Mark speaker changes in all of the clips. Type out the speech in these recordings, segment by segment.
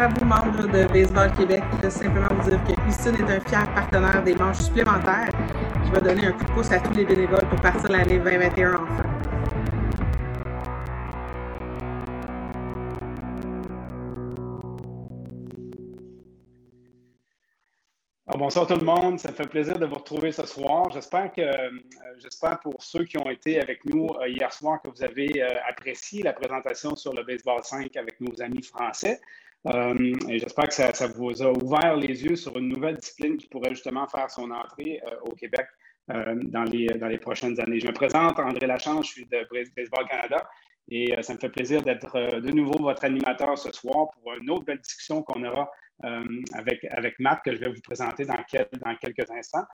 Speaker 1: à vous, membres de Baseball Québec. Je veux simplement vous dire que Houston est un fier partenaire des manches supplémentaires qui va donner un coup de pouce à tous les bénévoles pour partir l'année 2021 enfin.
Speaker 2: bonsoir tout le monde, ça me fait plaisir de vous retrouver ce soir. J'espère que, euh, j'espère pour ceux qui ont été avec nous euh, hier soir que vous avez euh, apprécié la présentation sur le baseball 5 avec nos amis français. Et j'espère que ça, vous a ouvert les yeux sur une nouvelle discipline qui pourrait justement faire son entrée au Québec dans, les, dans les prochaines années. Je me présente, André Lachance, je suis de Baseball Canada. Et ça me fait plaisir d'être de nouveau votre animateur ce soir pour une autre belle discussion qu'on aura euh, avec, avec Matt que je vais vous présenter dans, quelques instants.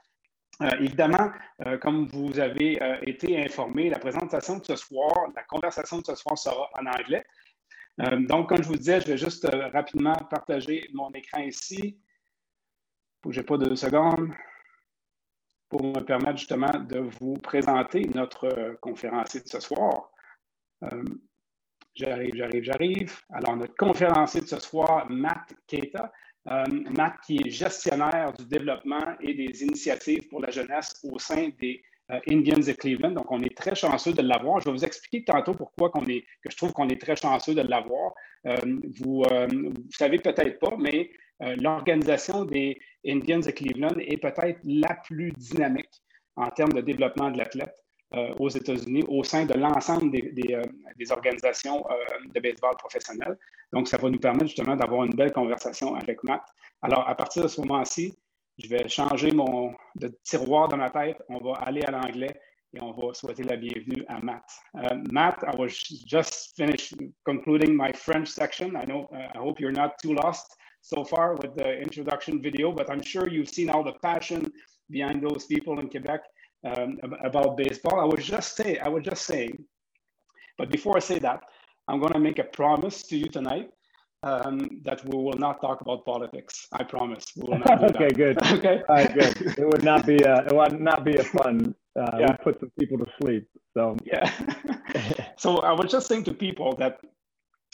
Speaker 2: Euh, évidemment, euh, comme vous avez été informé, la présentation de ce soir, la conversation de ce soir sera en anglais. Donc, comme je vous disais, je vais juste rapidement partager mon écran ici. Bougez pas deux secondes pour me permettre justement de vous présenter notre conférencier de ce soir. J'arrive, j'arrive, j'arrive. Alors, notre conférencier de ce soir, Matt Keita. Euh, Matt, qui est gestionnaire du développement et des initiatives pour la jeunesse au sein des euh, Indians de Cleveland. Donc, on est très chanceux de l'avoir. Je vais vous expliquer tantôt pourquoi est, que je trouve qu'on est très chanceux de l'avoir. Euh, vous ne savez peut-être pas, mais l'organisation des Indians de Cleveland est peut-être la plus dynamique en termes de développement de l'athlète. Euh, aux États-Unis au sein de l'ensemble des, euh, organisations euh, de baseball professionnelles. Donc, ça va nous permettre justement d'avoir une belle conversation avec Matt. Alors, à partir de ce moment-ci, je vais changer mon de tiroir dans ma tête. On va aller à l'anglais et on va souhaiter la bienvenue à Matt. Matt, I was just finished concluding my French section. I know, uh, I hope you're not too lost so far with the introduction video, but I'm sure you've seen all the passion behind those people in Quebec um, about baseball. I was just say I was just saying, but before I say that, I'm going to make a promise to you tonight um, that we will not talk about politics. I promise. We will not
Speaker 3: okay,
Speaker 2: that.
Speaker 3: good.
Speaker 2: Okay.
Speaker 3: All right, good. It would not be a, it would not be a fun. Uh, yeah. put some people to sleep. So
Speaker 2: yeah. so I was just saying to people that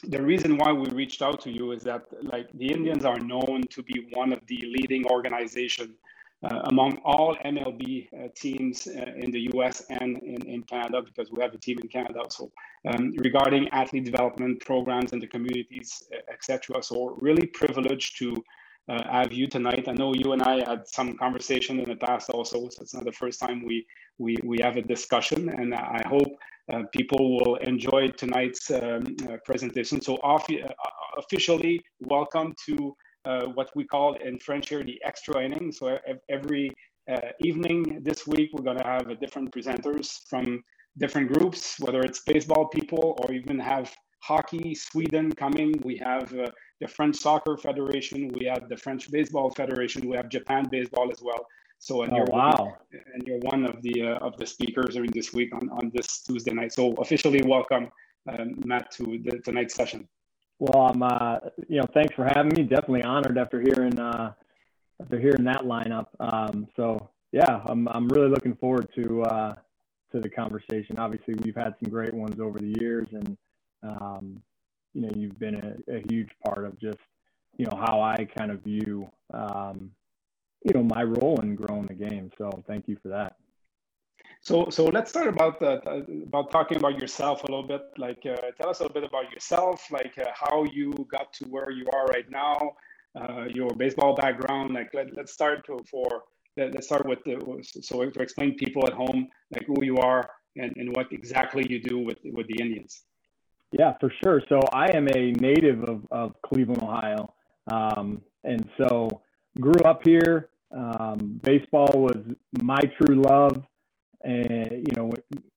Speaker 2: the reason why we reached out to you is that like the Indians are known to be one of the leading organizations uh, among all MLB uh, teams uh, in the US and in, in Canada, because we have a team in Canada also, um, regarding athlete development programs in the communities, etc. So really privileged to uh, have you tonight. I know you and I had some conversation in the past also, so it's not the first time we we, we have a discussion, and I hope uh, people will enjoy tonight's um, uh, presentation. So off, officially, welcome to uh, what we call in French here the extra inning. So every uh, evening this week, we're going to have different presenters from different groups, whether it's baseball people or even have hockey, Sweden coming. We have uh, the French Soccer Federation. We have the French Baseball Federation. We have Japan Baseball as well. So
Speaker 3: and oh, you're wow. one,
Speaker 2: and you're one of the uh, of the speakers during this week on, on this Tuesday night. So officially welcome um, Matt to the tonight's session.
Speaker 3: Well, I'm, uh, you know, thanks for having me. Definitely honored after hearing, uh, after hearing that lineup. Um, so yeah, I'm, I'm really looking forward to, uh, to the conversation. Obviously, we've had some great ones over the years, and um, you know, you've been a, a, huge part of just, you know, how I kind of view, um, you know, my role in growing the game. So thank you for that.
Speaker 2: So, so let's start about uh, about talking about yourself a little bit. Like, uh, tell us a little bit about yourself, like uh, how you got to where you are right now, uh, your baseball background. Like, let, let's start to, for let, us start with the, so to explain people at home like who you are and, and what exactly you do with with the Indians.
Speaker 3: Yeah, for sure. So I am a native of, of Cleveland, Ohio, um, and so grew up here. Um, baseball was my true love and you know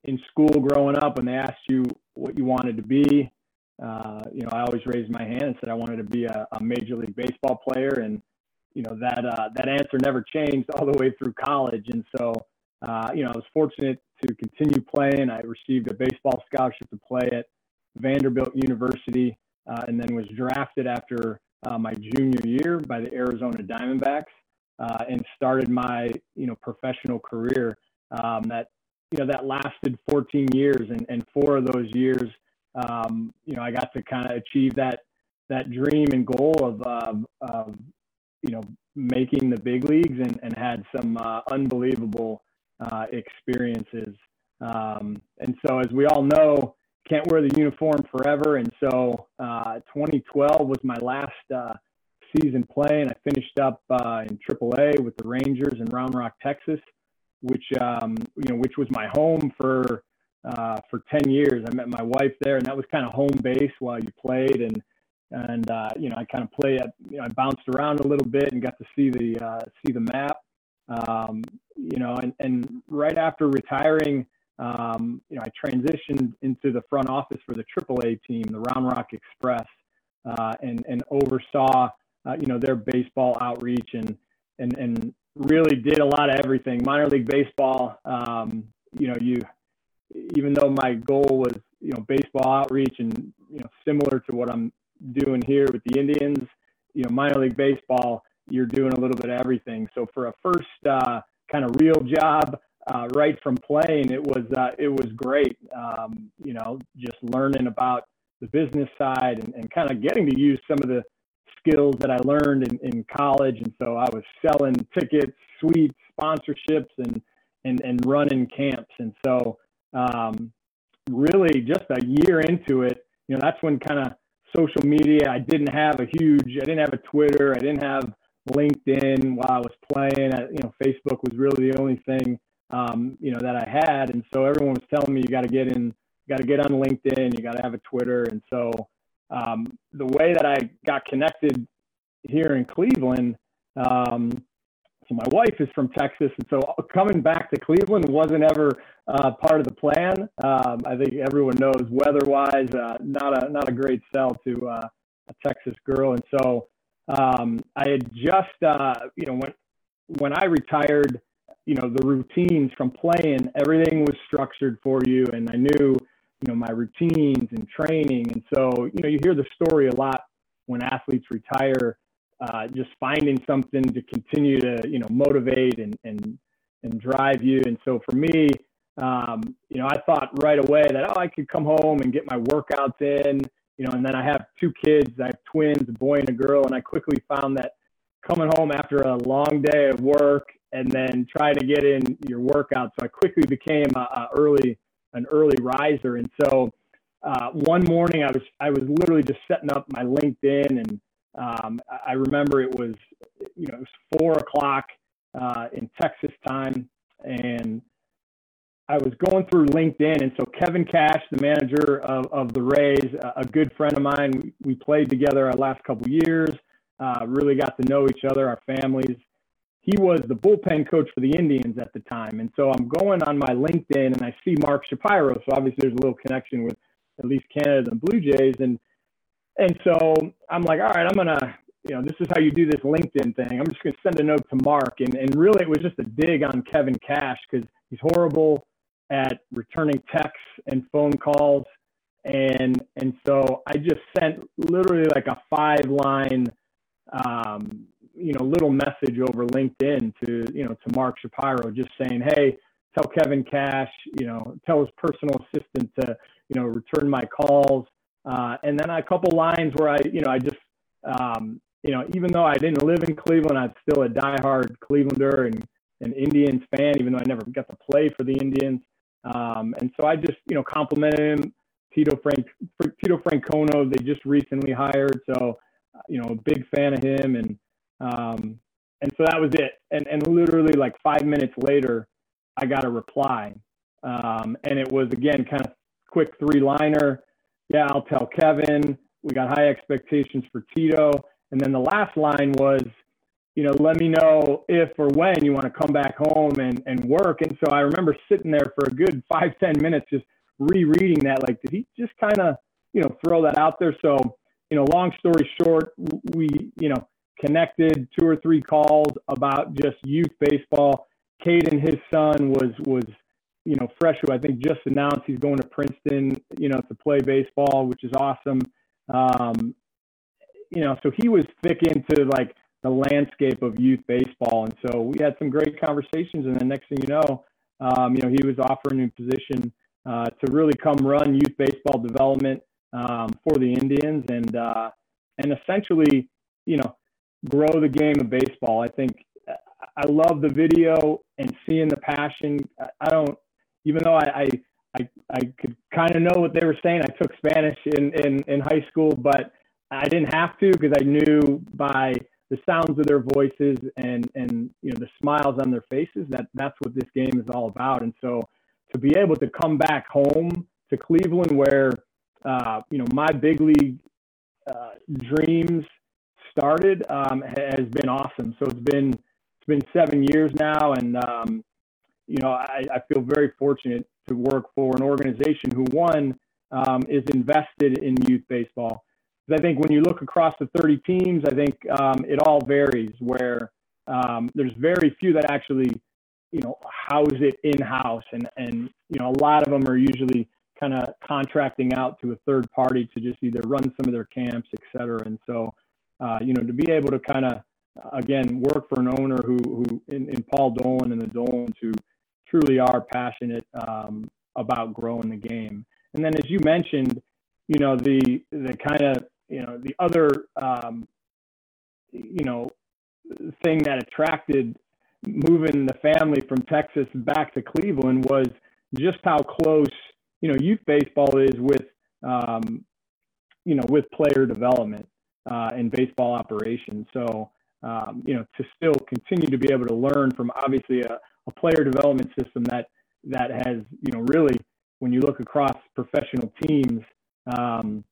Speaker 3: in school growing up when they asked you what you wanted to be uh, you know i always raised my hand and said i wanted to be a, a major league baseball player. And you know that uh, that answer never changed all the way through college. And so uh, you know i was fortunate to continue playing. I received a baseball scholarship to play at vanderbilt university uh, and then was drafted after uh, my junior year by the arizona diamondbacks uh, and started my you know professional career um, that you know that lasted 14 years, and, and four of those years, um, you know, I got to kind of achieve that that dream and goal of, of, of you know making the big leagues and, and had some uh, unbelievable uh, experiences. Um, and so, as we all know, can't wear the uniform forever. And so, uh, 2012 was my last uh, season playing. I finished up uh, in AAA with the Rangers in Round Rock, Texas, which um, you know, which was my home for uh, for 10 years. I met my wife there, and that was kind of home base while you played. And and uh, you know, I kind of play. At, you know, I bounced around a little bit and got to see the uh, see the map. Um, you know, and and right after retiring. Um, you know, I transitioned into the front office for the AAA team, the Round Rock Express, uh, and and oversaw uh, you know their baseball outreach and and and really did a lot of everything. Minor league baseball, um, you know, you even though my goal was you know baseball outreach and you know similar to what I'm doing here with the Indians, you know, minor league baseball, you're doing a little bit of everything. So for a first uh, kind of real job, uh, right from playing, it was uh, it was great. Um, you know, just learning about the business side and, and kind of getting to use some of the skills that I learned in, in college. And so I was selling tickets, suites, sponsorships, and and and running camps. And so um, really, just a year into it, you know, that's when kind of social media. I didn't have a huge. I didn't have a Twitter. I didn't have LinkedIn while I was playing. I, you know, Facebook was really the only thing um, you know that I had. And so everyone was telling me you got to get in, you got to get on LinkedIn, you got to have a Twitter. And so um, the way that I got connected here in Cleveland, um, so my wife is from Texas, and so coming back to Cleveland wasn't ever uh, part of the plan. Um, I think everyone knows weather-wise, uh, not a not a great sell to uh, a Texas girl, and so um, I had just uh, you know when when I retired, you know the routines from playing, everything was structured for you, and I knew you know my routines and training. And so you know you hear the story a lot when athletes retire uh, just finding something to continue to you know motivate and and and drive you. And so for me um, you know i thought right away that oh i could come home and get my workouts in you know and then i have two kids i have twins a boy and a girl. And i quickly found that coming home after a long day of work and then trying to get in your workout. So i quickly became a, a early an early riser. And so uh, one morning I was I was literally just setting up my LinkedIn, and um, I remember it was you know it was four o'clock uh, in Texas time, and I was going through LinkedIn, and so Kevin Cash, the manager of, of the Rays, a, good friend of mine, we, we played together our last couple years. Uh, really got to know each other, our families he was the bullpen coach for the Indians at the time. And so I'm going on my LinkedIn and I see Mark Shapiro. So obviously there's a little connection with at least Canada and Blue Jays. And and so I'm like, all right, I'm gonna, you know, this is how you do this LinkedIn thing. I'm just gonna send a note to Mark. And and really it was just a dig on Kevin Cash because he's horrible at returning texts and phone calls. And and so I just sent literally like a five line um, you know little message over LinkedIn to you know to Mark Shapiro, just saying, hey, tell Kevin Cash, you know, tell his personal assistant to you know return my calls, uh, and then a couple lines where I you know I just um, you know even though I didn't live in Cleveland, I'm still a diehard Clevelander and an Indians fan, even though I never got to play for the Indians. Um, and so I just, you know, complimented him. Tito Frank, Tito Francona, they just recently hired, so you know, a big fan of him, and um, and so that was it. And, and literally like five minutes later, I got a reply. Um, and it was again kind of quick three liner. Yeah, I'll tell Kevin. We got high expectations for Tito. And then the last line was, you know, let me know if or when you want to come back home and, and work. And so I remember sitting there for a good five ten minutes just rereading that. Like, did he just kind of, you know, throw that out there? So, you know, long story short, we, you know, connected two or three calls about just youth baseball. Caden, his son, was was you know fresh. Who I think just announced he's going to Princeton, you know, to play baseball, which is awesome. Um, you know, so he was thick into like the landscape of youth baseball, and so we had some great conversations. And the next thing you know, um, you know, he was offering a position uh, to really come run youth baseball development um, for the Indians, and uh, and essentially, you know, grow the game of baseball. I think I love the video and seeing the passion. I don't, even though I, I, I, could kind of know what they were saying. I took Spanish in, in, in high school, but I didn't have to because I knew by the sounds of their voices and, and, you know, the smiles on their faces that that's what this game is all about. And so to be able to come back home to Cleveland where, uh, you know, my big league uh, dreams started um, has been awesome. So it's been it's been seven years now, and um, you know I, I, feel very fortunate to work for an organization who one um, is invested in youth baseball. I think when you look across the 30 teams, I think um, it all varies. Where um, there's very few that actually you know house it in house, and and you know a lot of them are usually kind of contracting out to a third party to just either run some of their camps, et cetera. And so, uh, you know, to be able to kind of, again, work for an owner who, who in, in Paul Dolan and the Dolans who truly are passionate um, about growing the game. And then, as you mentioned, you know, the, the kind of, you know, the other, um, you know, thing that attracted moving the family from Texas back to Cleveland was just how close you know youth baseball is with um, you know with player development uh, and baseball operations. So um, you know to still continue to be able to learn from obviously a, a player development system that that has you know really when you look across professional teams um,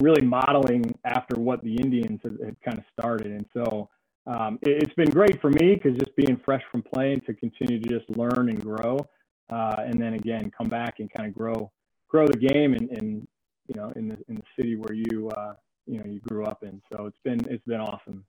Speaker 3: really modeling after what the Indians had, kind of started. And so um, it, has been great for me because just being fresh from playing to continue to just learn and grow uh, and then again come back and kind of grow grow the game in, in you know in the in the city where you uh, you know you grew up in. So it's been it's been awesome.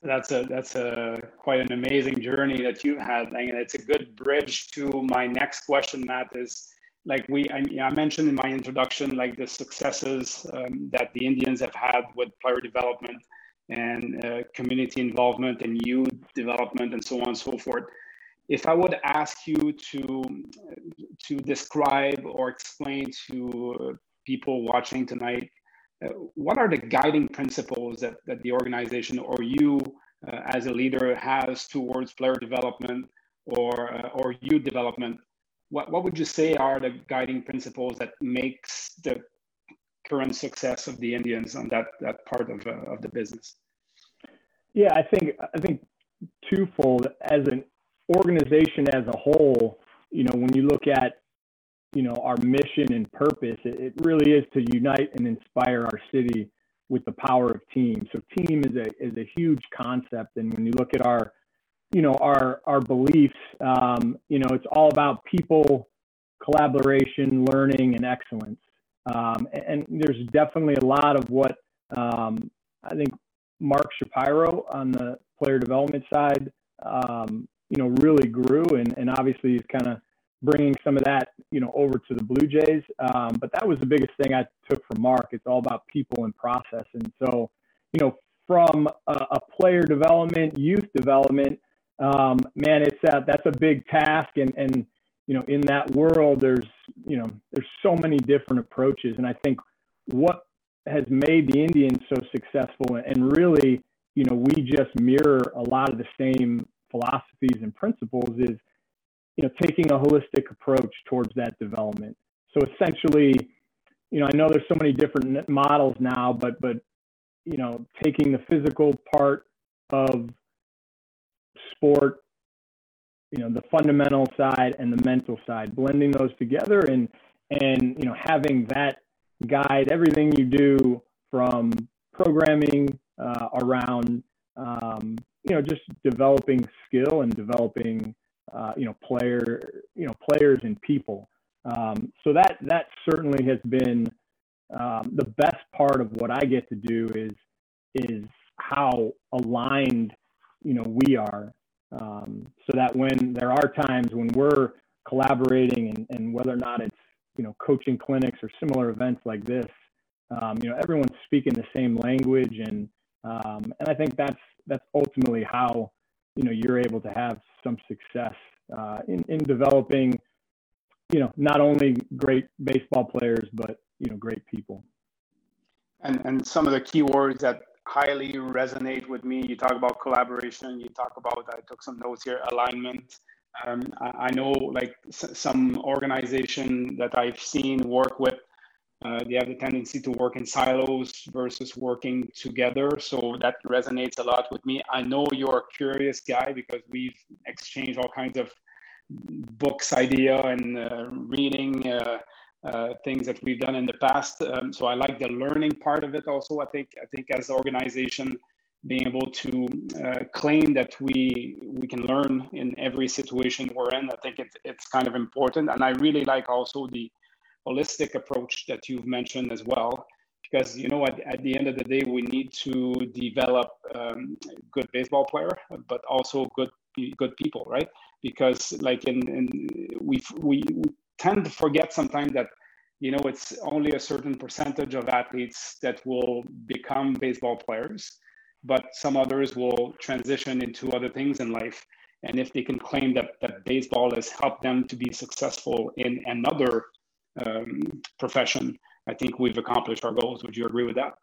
Speaker 2: So That's a that's a quite an amazing journey that you've had, and it's a good bridge to my next question, Matt. Is like we I, I mentioned in my introduction, like the successes um, that the Indians have had with player development and uh, community involvement and youth development and so on and so forth if I would ask you to to describe or explain to people watching tonight, what are the guiding principles that, that the organization or you uh, as a leader has towards player development or uh, or youth development? What what would you say are the guiding principles that makes the current success of the Indians on that that part of uh, of the business?
Speaker 3: Yeah, I think I think twofold as an organization as a whole, you know, when you look at, you know, our mission and purpose, it, it really is to unite and inspire our city with the power of team. So team is a is a huge concept, and when you look at our, you know, our our beliefs, um, you know, it's all about people, collaboration, learning, and excellence. Um, and, and, there's definitely a lot of what um, I think Mark Shapiro on the player development side um, you know, really grew, and and obviously he's kind of bringing some of that, you know, over to the Blue Jays. Um, but that was the biggest thing I took from Mark. It's all about people and process, and so, you know, from a, a player development, youth development, um, man, it's that that's a big task, and and you know, in that world, there's you know, there's so many different approaches, and I think what has made the Indians so successful, and really, you know, we just mirror a lot of the same philosophies and principles is you know taking a holistic approach towards that development. So essentially you know i know there's so many different models now but but you know taking the physical part of sport you know the fundamental side and the mental side blending those together and and you know having that guide everything you do from programming uh, around um, you know, just developing skill and developing, uh, you know, player, you know, players and people. Um, so that that certainly has been um, the best part of what I get to do is is how aligned, you know, we are. Um, so that when there are times when we're collaborating and, and whether or not it's you know coaching clinics or similar events like this, um, you know, everyone's speaking the same language and um, and I think that's that's ultimately how you know you're able to have some success uh, in in developing you know not only great baseball players but you know great people.
Speaker 2: And and some of the keywords that highly resonate with me. You talk about collaboration. You talk about I took some notes here. Alignment. Um, I, I, know like s- some organization that I've seen work with. Uh, they have the tendency to work in silos versus working together. So that resonates a lot with me. I know you're a curious guy because we've exchanged all kinds of books idea and uh, reading uh, uh, things that we've done in the past. Um, so I like the learning part of it. Also, I think I think as an organization, being able to uh, claim that we we can learn in every situation we're in, I think it's it's kind of important. And I really like also the holistic approach that you've mentioned as well. Because you know, at, at the end of the day, we need to develop um, good baseball player, but also good good people, right? Because like in, in we we tend to forget sometimes that you know it's only a certain percentage of athletes that will become baseball players, but some others will transition into other things in life. And if they can claim that that baseball has helped them to be successful in another um, profession, I think we've accomplished our goals. Would you agree with that?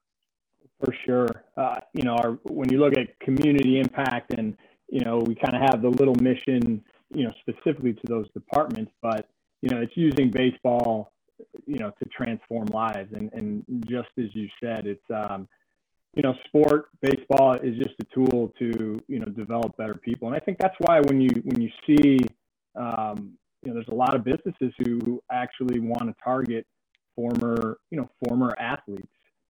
Speaker 3: For sure. Uh, you know, our, when you look at community impact and you know, we kind of have the little mission, you know, specifically to those departments, but, you know, it's using baseball, you know, to transform lives. And, and just as you said, it's, um, you know, sport, baseball is just a tool to, you know, develop better people. And I think that's why when you, when you see, um, you know, there's a lot of businesses who actually want to target former, you know, former athletes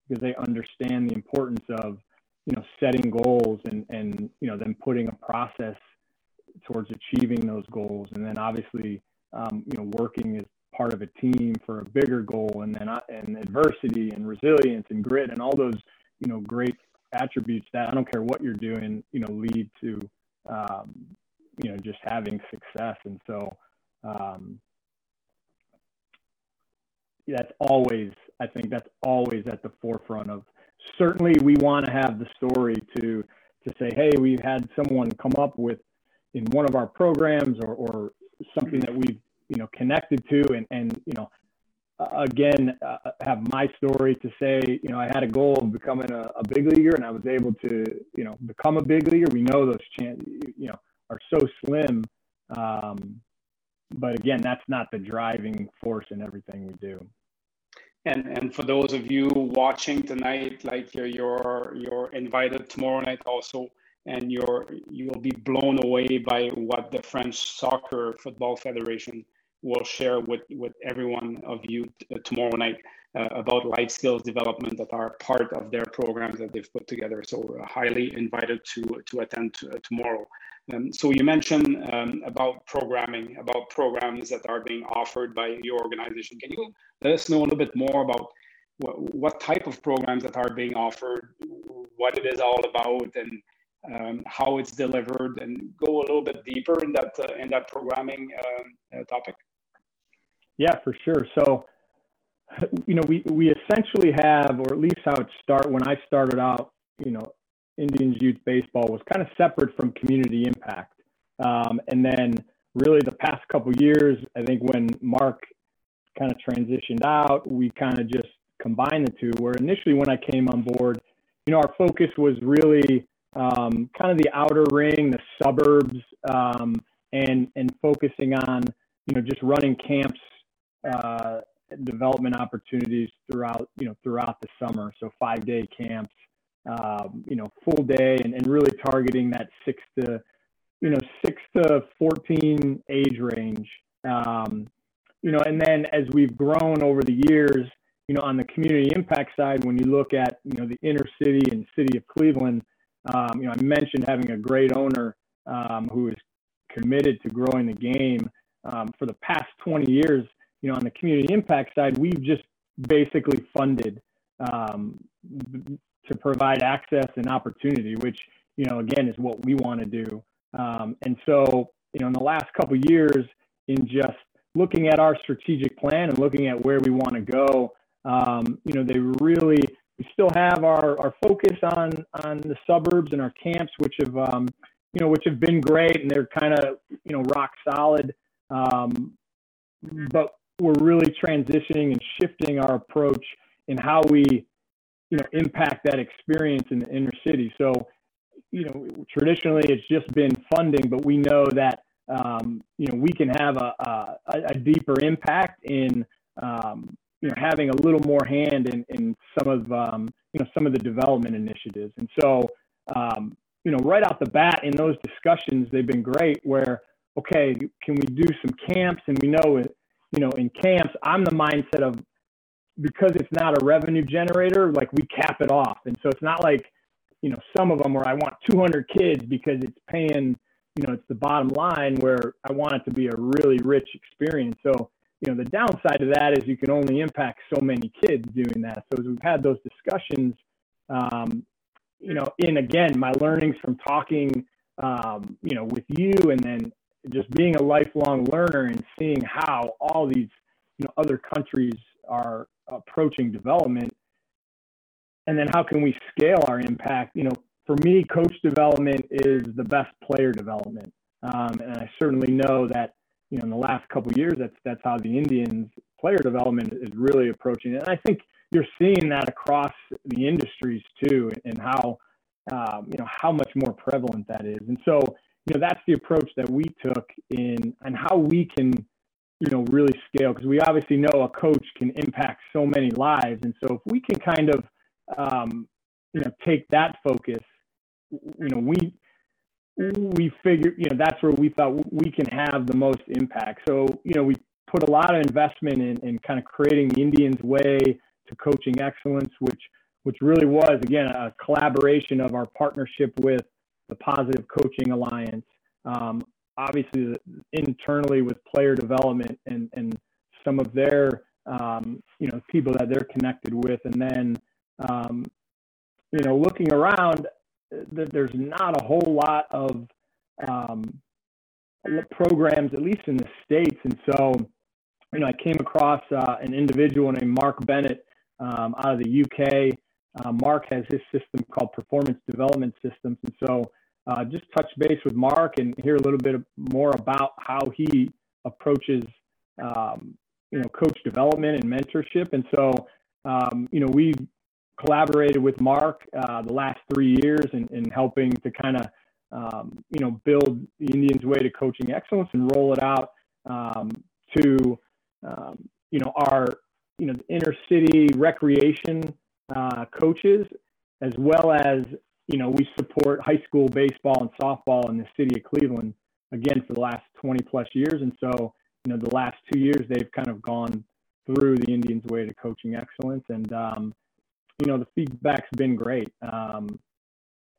Speaker 3: because they understand the importance of, you know setting goals and and you know then putting a process towards achieving those goals. And then obviously um, you know working as part of a team for a bigger goal and then uh, and adversity and resilience and grit and all those you know great attributes that I don't care what you're doing you know lead to um, you know just having success. And so um, that's always I think that's always at the forefront of certainly we want to have the story to to say, hey, we've had someone come up with in one of our programs or, or something that we've you know connected to, and and you know again uh, have my story to say you know I had a goal of becoming a, a, big leaguer, and I was able to you know become a big leaguer. We know those chances you know are so slim. Um, but again, that's not the driving force in everything we do.
Speaker 2: And and for those of you watching tonight, like you're you're, you're invited tomorrow night also, and you're you will be blown away by what the French Soccer Football Federation will share with with everyone of you t- tomorrow night uh, about life skills development that are part of their programs that they've put together. So uh, highly invited to to attend to, uh, tomorrow. Um, so you mentioned um, about programming, about programs that are being offered by your organization. Can you let us know a little bit more about what, type of programs that are being offered, what it is all about, and um, how it's delivered, and go a little bit deeper in that uh, in that programming uh, uh, topic?
Speaker 3: Yeah, for sure. So, you know, we we essentially have, or at least how it started when I started out, you know, Indians youth baseball was kind of separate from community impact. Um, and then really the past couple years, I think when Mark kind of transitioned out, we kind of just combined the two. Where initially when I came on board, you know, our focus was really um, kind of the outer ring, the suburbs, um, and and focusing on you know just running camps, uh, development opportunities throughout you know throughout the summer. So five day camps, um, you know, full day and, and really targeting that six to, you know, six to 14 age range. Um, you know, and then as we've grown over the years, you know, on the community impact side, when you look at, you know, the inner city and city of Cleveland, um, you know, I mentioned having a great owner um, who is committed to growing the game. Um, for the past 20 years, you know, on the community impact side, we've just basically funded um, to provide access and opportunity, which you know again is what we want to do. Um, and so you know in the last couple years, in just looking at our strategic plan and looking at where we want to go, um, you know they really we still have our, our focus on on the suburbs and our camps, which have um, you know which have been great and they're kind of you know rock solid. Um, but we're really transitioning and shifting our approach in how we you know, impact that experience in the inner city. So, you know, traditionally it's just been funding, but we know that um, you know we can have a, a, a deeper impact in um, you know having a little more hand in, in some of um, you know some of the development initiatives. And so, um, you know, right off the bat in those discussions, they've been great. Where okay, can we do some camps? And we know, it you know, in camps, I'm the mindset of because it's not a revenue generator, like we cap it off. And so it's not like, you know, some of them where I want 200 kids because it's paying, you know, it's the bottom line where I want it to be a really rich experience. So, you know, the downside of that is you can only impact so many kids doing that. So as we've had those discussions, um, you know, in again, my learnings from talking, um, you know, with you and then just being a lifelong learner and seeing how all these, you know, other countries are approaching development? And then how can we scale our impact? You know for me coach development is the best player development. Um, and i certainly know that you know in the last couple years that's that's how the indians player development is really approaching. It and i think you're seeing that across the industries too and how um, you know how much more prevalent that is. And so you know that's the approach that we took in and how we can you know really scale because we obviously know a coach can impact so many lives. And so if we can kind of um, you know take that focus you know we we figured you know that's where we thought we can have the most impact. So you know we put a lot of investment in, in kind of creating the indians way to coaching excellence which which really was again a collaboration of our partnership with the positive coaching alliance. Um, obviously internally with player development and, and some of their um, you know people that they're connected with. And then um, you know looking around there's not a whole lot of um, programs at least in the states. And so you know i came across uh, an individual named mark bennett um, out of the uk uh, mark has his system called performance development systems. And so uh, just touch base with Mark and hear a little bit more about how he approaches, um, you know, coach development and mentorship. And so, um, you know, we collaborated with Mark uh, the last three years in, in helping to kind of, um, you know, build the Indians' way to coaching excellence and roll it out um, to, um, you know, our, you know, inner city recreation uh, coaches as well as you know, we support high school baseball and softball in the city of Cleveland again for the last 20 plus years. And so, you know, the last two years they've kind of gone through the Indians' way to coaching excellence, and um, you know, the feedback's been great. Um,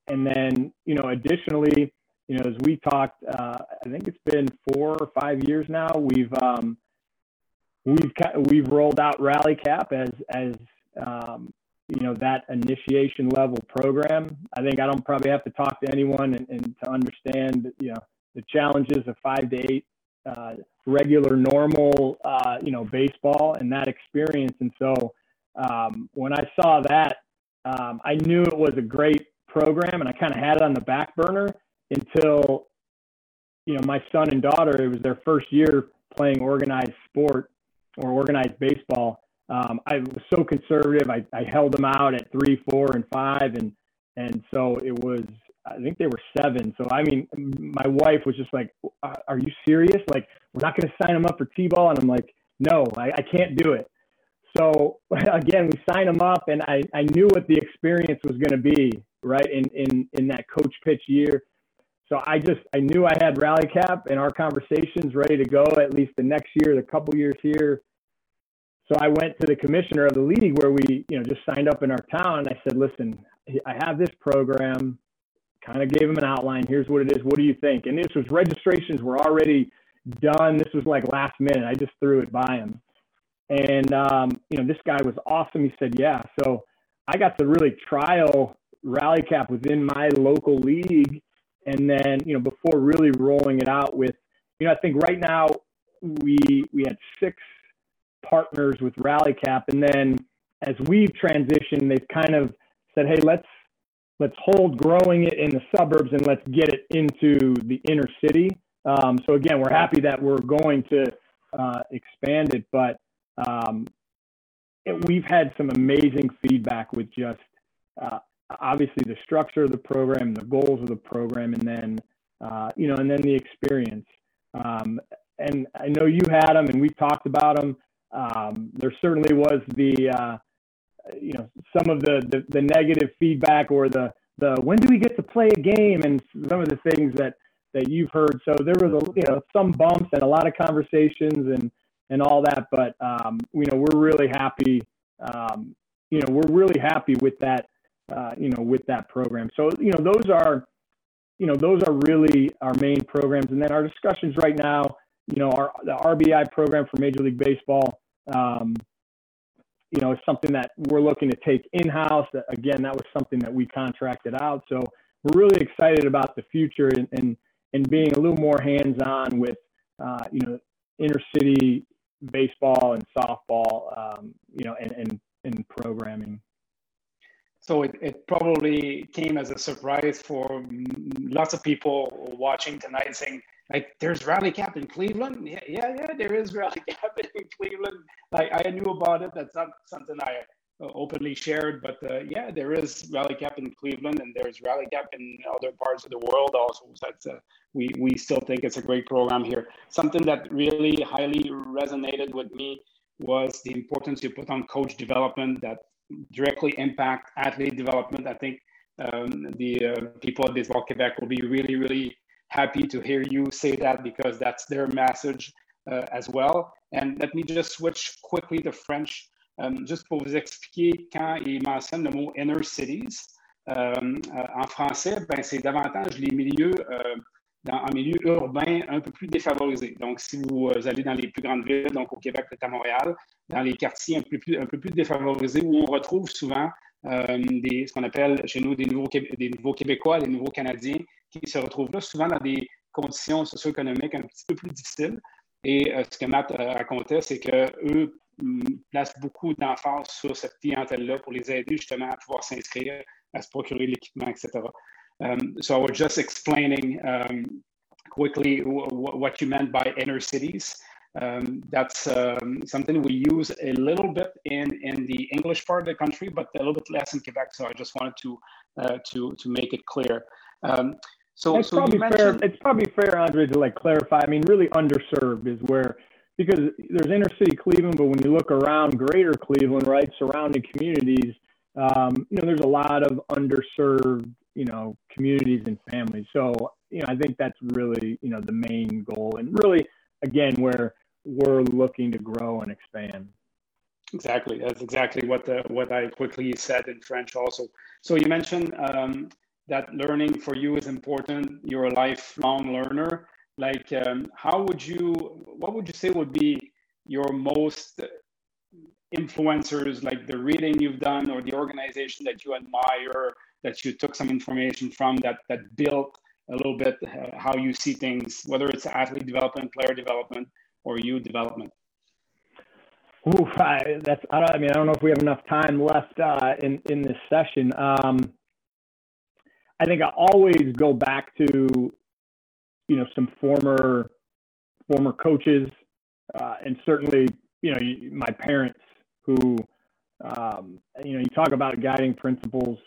Speaker 3: and then, you know, additionally, you know, as we talked, uh, I think it's been four or five years now. We've um, we've we've rolled out Rally Cap as as um, you know that initiation level program. I think I don't probably have to talk to anyone and, and to understand you know the challenges of five to eight uh, regular normal uh, you know baseball and that experience. And so um, when I saw that, um, I knew it was a great program, and I kind of had it on the back burner until you know my son and daughter. It was their first year playing organized sport or organized baseball um, I was so conservative. I, I held them out at three, four, and five, and and so it was. I think they were seven. So I mean, my wife was just like, "Are you serious? Like, we're not going to sign them up for t-ball?" And I'm like, "No, I, I can't do it." So again, we signed them up, and I, I knew what the experience was going to be, right? In in in that coach pitch year. So I just I knew I had Rally Cap and our conversations ready to go at least the next year, the couple years here so I went to the commissioner of the league where we, you know, just signed up in our town. I said, listen, I have this program. Kind of gave him an outline. Here's what it is. What do you think? And this was registrations were already done. This was like last minute. I just threw it by him. And um, you know, this guy was awesome. He said, yeah. So I got to really trial Rally Cap within my local league, and then you know, before really rolling it out with, you know, I think right now we we had six partners with rallycap and then as we've transitioned, they've kind of said, "Hey, let's let's hold growing it in the suburbs and let's get it into the inner city." Um, so again, we're happy that we're going to uh, expand it, but um, we've had some amazing feedback with just uh, obviously the structure of the program, the goals of the program, and then uh, you know, and then the experience. Um, and I know you had them, and we've talked about them. Um, there certainly was the uh, you know some of the, the, the negative feedback or the the when do we get to play a game and some of the things that that you've heard. So there was a you know some bumps and a lot of conversations and and all that, but um, you know we're really happy. Um, you know we're really happy with that. Uh, you know with that program. So you know those are you know those are really our main programs, and then our discussions right now. You know our the RBI program for Major League Baseball. Um, you know, is something that we're looking to take in-house. Again, that was something that we contracted out. So we're really excited about the future and and, and being a little more hands-on with, uh, you know, inner city baseball and softball, um, you know, and, and, and programming.
Speaker 2: So it, it probably came as a surprise for lots of people watching tonight saying, like there's rally cap in Cleveland. Yeah, yeah, yeah, there is rally cap in Cleveland. Like I knew about it. That's not something I uh, openly shared, but uh, yeah, there is rally cap in Cleveland, and there's rally cap in other parts of the world also. So that's uh, we we still think it's a great program here. Something that really highly resonated with me was the importance you put on coach development that directly impact athlete development. I think um, the uh, people at Baseball Quebec will be really, really happy to hear you say that because that's their message uh, as well. And let me just switch quickly to French, um, juste pour vous expliquer quand il mentionne le mot inner cities. Um, euh, en français, ben, c'est davantage les milieux, euh, dans, en milieu urbain un peu plus défavorisés. Donc, si vous euh, allez dans les plus grandes villes, donc au Québec, peut-être à Montréal, dans les quartiers un peu plus, un peu plus défavorisés où on retrouve souvent des, ce qu'on appelle chez nous des nouveaux, des nouveaux Québécois, des nouveaux Canadiens qui se retrouvent là souvent dans des conditions socio-économiques un petit peu plus difficiles. Et euh, ce que Matt euh, racontait, c'est qu'eux placent beaucoup d'emphase sur cette clientèle-là pour les aider justement à pouvoir s'inscrire, à se procurer l'équipement, etc. Um, so I was just explaining um, quickly what you meant by inner cities. Um, that's um, something we use a little bit in, in the English part of the country, but a little bit less in Quebec. So I just wanted to uh, to to make it clear. Um,
Speaker 3: so it's so probably fair. It's probably fair, Andre, to like clarify. I mean, really underserved is where because there's inner city Cleveland, but when you look around greater Cleveland, right, surrounding communities, um, you know, there's a lot of underserved, you know, communities and families. So, you know, I think that's really, you know, the main goal and really, again, where we're looking to grow and expand.
Speaker 2: Exactly. That's exactly what the, what I quickly said in French also. So you mentioned um, that learning for you is important. You're a lifelong learner. Like, um, how would you, what would you say would be your most influencers, like the reading you've done or the organization that you admire, that you took some information from that, that built a little bit uh, how you see things, whether it's athlete development, player development, or you development?
Speaker 3: Ooh, I, that's. I, I, mean, I don't know if we have enough time left uh, in in this session. Um, I think I always go back to, you know, some former former coaches, uh, and certainly, you know, my parents who, um, you know, you talk about guiding principles.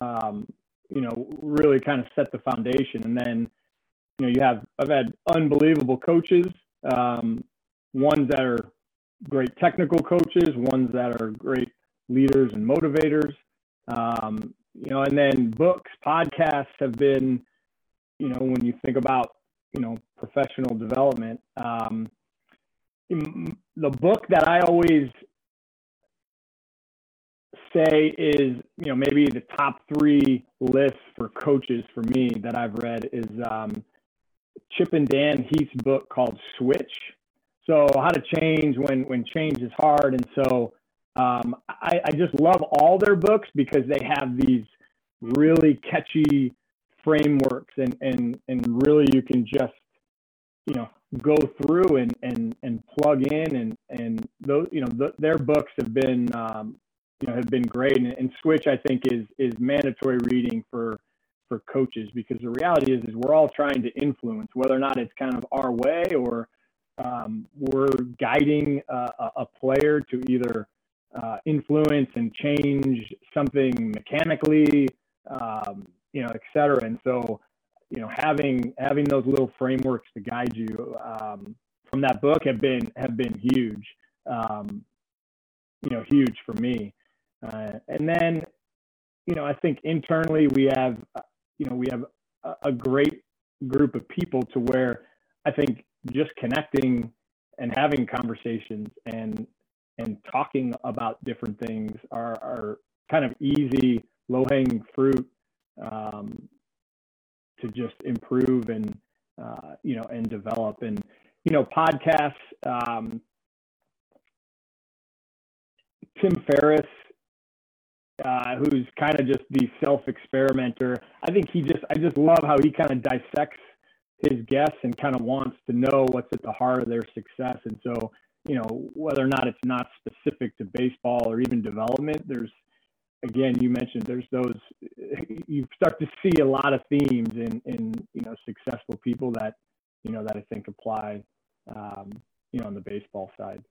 Speaker 3: Um, you know, really kind of set the foundation, and then, you know, you have I've had unbelievable coaches um, ones that are great technical coaches, ones that are great leaders and motivators. Um, you know, and then books, podcasts have been, you know, when you think about, you know, professional development, um, the book that I always say is, you know, maybe the top three lists for coaches for me that I've read is um, Chip and Dan Heath's book called Switch. So how to change when when change is hard, and so um, I, I just love all their books because they have these really catchy frameworks, and and and really you can just you know go through and and and plug in, and and those you know the, their books have been um, you know have been great, and, and Switch I think is is mandatory reading for for coaches because the reality is is we're all trying to influence whether or not it's kind of our way or um, we're guiding a, a, player to either uh, influence and change something mechanically, um, you know, et cetera. And so, you know, having having those little frameworks to guide you um, from that book have been have been huge. Um, you know, huge for me. Uh, and then, you know, I think internally we have, you know, we have a, a great group of people to where I think just connecting and having conversations and and talking about different things are, are kind of easy, low hanging fruit um, to just improve and uh, you know and develop. And you know, podcasts. Um, Tim Ferriss, uh, who's kind of just the self experimenter. I think he just I just love how he kind of dissects his guests and kind of wants to know what's at the heart of their success. And so you know, whether or not it's not specific to baseball or even development, there's, again, you mentioned there's those, you start to see a lot of themes in, in, you know, successful people that, you know, that I think apply, um, you know, on the baseball side.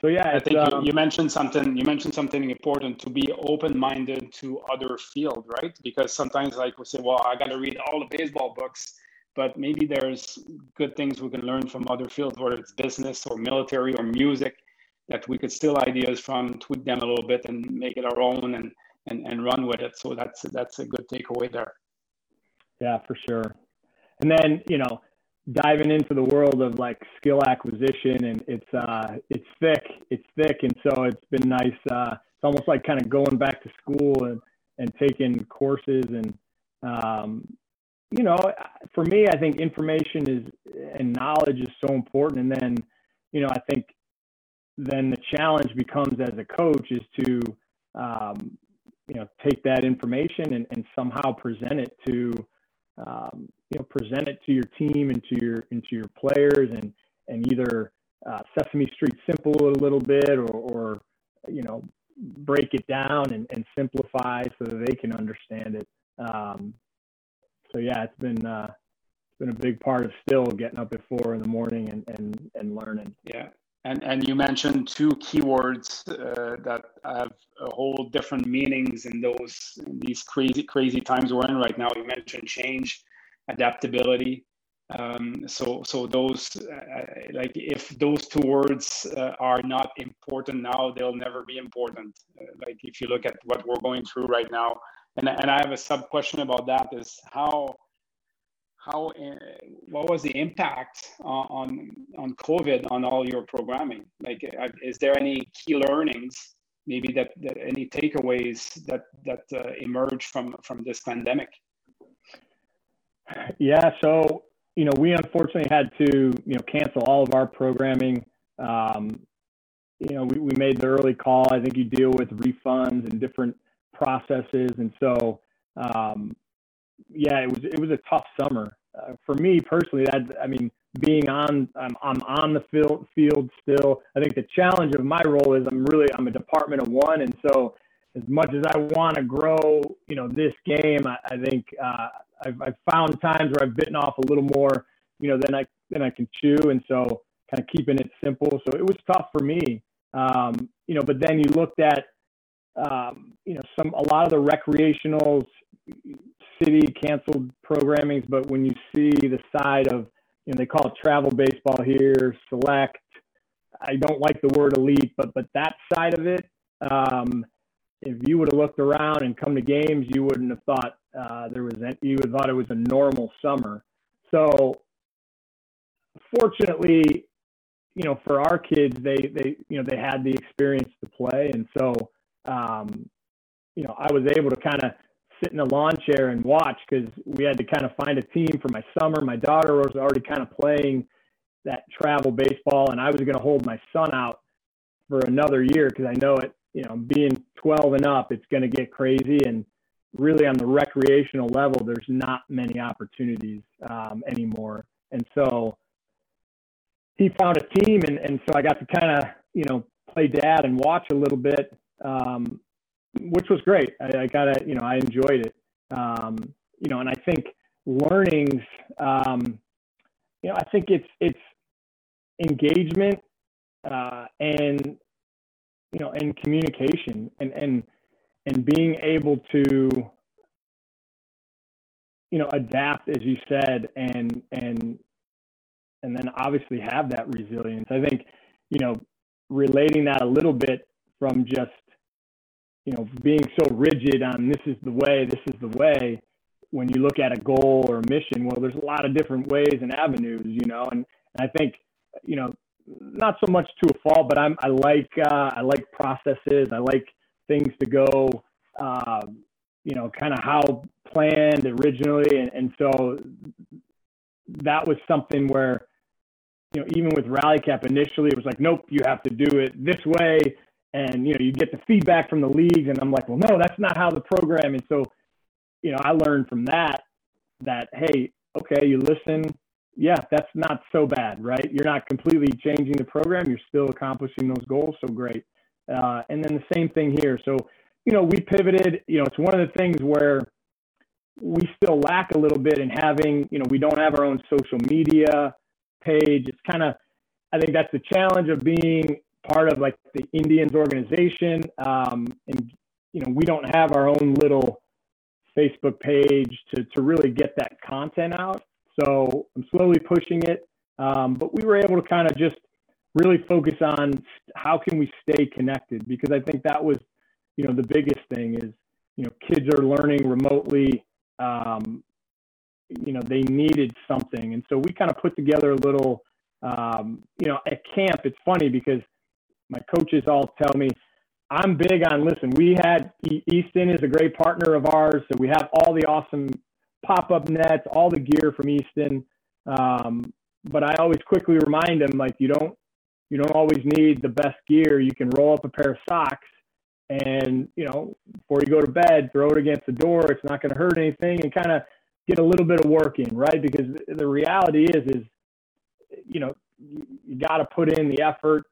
Speaker 3: So yeah,
Speaker 2: I think um, you, you mentioned something. You mentioned something important to be open-minded to other field, right? Because sometimes, like we say, well, I got to read all the baseball books but maybe there's good things we can learn from other fields, whether it's business or military or music, that we could steal ideas from, tweak them a little bit, and make it our own, and and, and run with it. So that's that's a good takeaway there.
Speaker 3: Yeah, for sure. And then you know, diving into the world of like skill acquisition, and it's uh it's thick, it's thick, and so it's been nice. Uh, it's almost like kind of going back to school and and taking courses and um, you know, for me, I think information is and knowledge is so important. And then, you know, I think then the challenge becomes as a coach is to, um, you know, take that information and, and somehow present it to, um, you know, present it to your team and to your into your players and and either uh, Sesame Street simple a little bit or, or you know break it down and, and simplify so that they can understand it. Um, so yeah, it's been uh, it's been a big part of still getting up at four in the morning and and and learning.
Speaker 2: Yeah, and and you mentioned two keywords uh, that have a whole different meanings in those in these crazy crazy times we're in right now. You mentioned change, adaptability. Um, so so those uh, like if those two words uh, are not important now, they'll never be important. Uh, like if you look at what we're going through right now and, and I have a sub question about that is how how uh, what was the impact on on COVID on all your programming? Like, uh, is there any key learnings, maybe that, that any takeaways that that uh, emerge from from this pandemic?
Speaker 3: Yeah, so you know, we unfortunately had to you know cancel all of our programming. Um, you know, we, we made the early call. I think you deal with refunds and different processes. And so, um, yeah, it was it was a tough summer uh, for me personally. That I mean, being on I'm, I'm on the field field still. I think the challenge of my role is I'm really I'm a department of one, and so as much as I want to grow, you know, this game, I, I think uh, I've, I've found times where I've bitten off a little more, you know, than I than I can chew, and so kind of keeping it simple. So it was tough for me, um, you know. But then you looked at um, you know, some a lot of the recreational city canceled programmings, but when you see the side of, you know, they call it travel baseball here, select. I don't like the word elite, but but that side of it, um, if you would have looked around and come to games, you wouldn't have thought uh, there was any, you would have thought it was a normal summer. So, fortunately, you know, for our kids, they they you know they had the experience to play, and so um, you know, I was able to kind of sit in a lawn chair and watch because we had to kind of find a team for my summer. My daughter was already kind of playing that travel baseball, and I was going to hold my son out for another year because I know it. You know, being 12 and up, it's going to get crazy, and really on the recreational level, there's not many opportunities um, anymore. And so he found a team, and, and so I got to kind of you know play dad and watch a little bit um, which was great. I, I got to, you know, I enjoyed it. Um, you know, and I think learnings, um, you know, I think it's it's engagement uh, and you know, and communication and and and being able to you know adapt as you said and and and then obviously have that resilience i think you know relating that a little bit from just you know being so rigid on this is the way this is the way when you look at a goal or a mission well there's a lot of different ways and avenues you know and, and i think you know not so much to a fault but i'm i like uh, i like processes i like things to go um, you know kind of how planned originally and, and so that was something where you know even with rally cap initially it was like nope you have to do it this way and you know you get the feedback from the leagues and i'm like well no that's not how the program and so you know i learned from that that hey okay you listen. Yeah that's not so bad right? You're not completely changing the program. You're still accomplishing those goals so great. Uh, and then the same thing here. So you know we pivoted. You know it's one of the things where we still lack a little bit in having you know we don't have our own social media page. It's kind of i think that's the challenge of being part of like the Indians organization. Um, and, you know, we don't have our own little Facebook page to, to really get that content out. So I'm slowly pushing it. Um, but we were able to kind of just really focus on how can we stay connected because I think that was, you know, the biggest thing is, you know, kids are learning remotely. Um, you know, they needed something. And so we kind of put together a little, um, you know, at camp, it's funny because my coaches all tell me I'm big on listen. We had Easton is a great partner of ours, so we have all the awesome pop-up nets, all the gear from Easton. Um, but I always quickly remind them like you don't you don't always need the best gear. You can roll up a pair of socks and you know before you go to bed, throw it against the door. It's not going to hurt anything, and kind of get a little bit of work in, right? Because the reality is is you know you, you got to put in the effort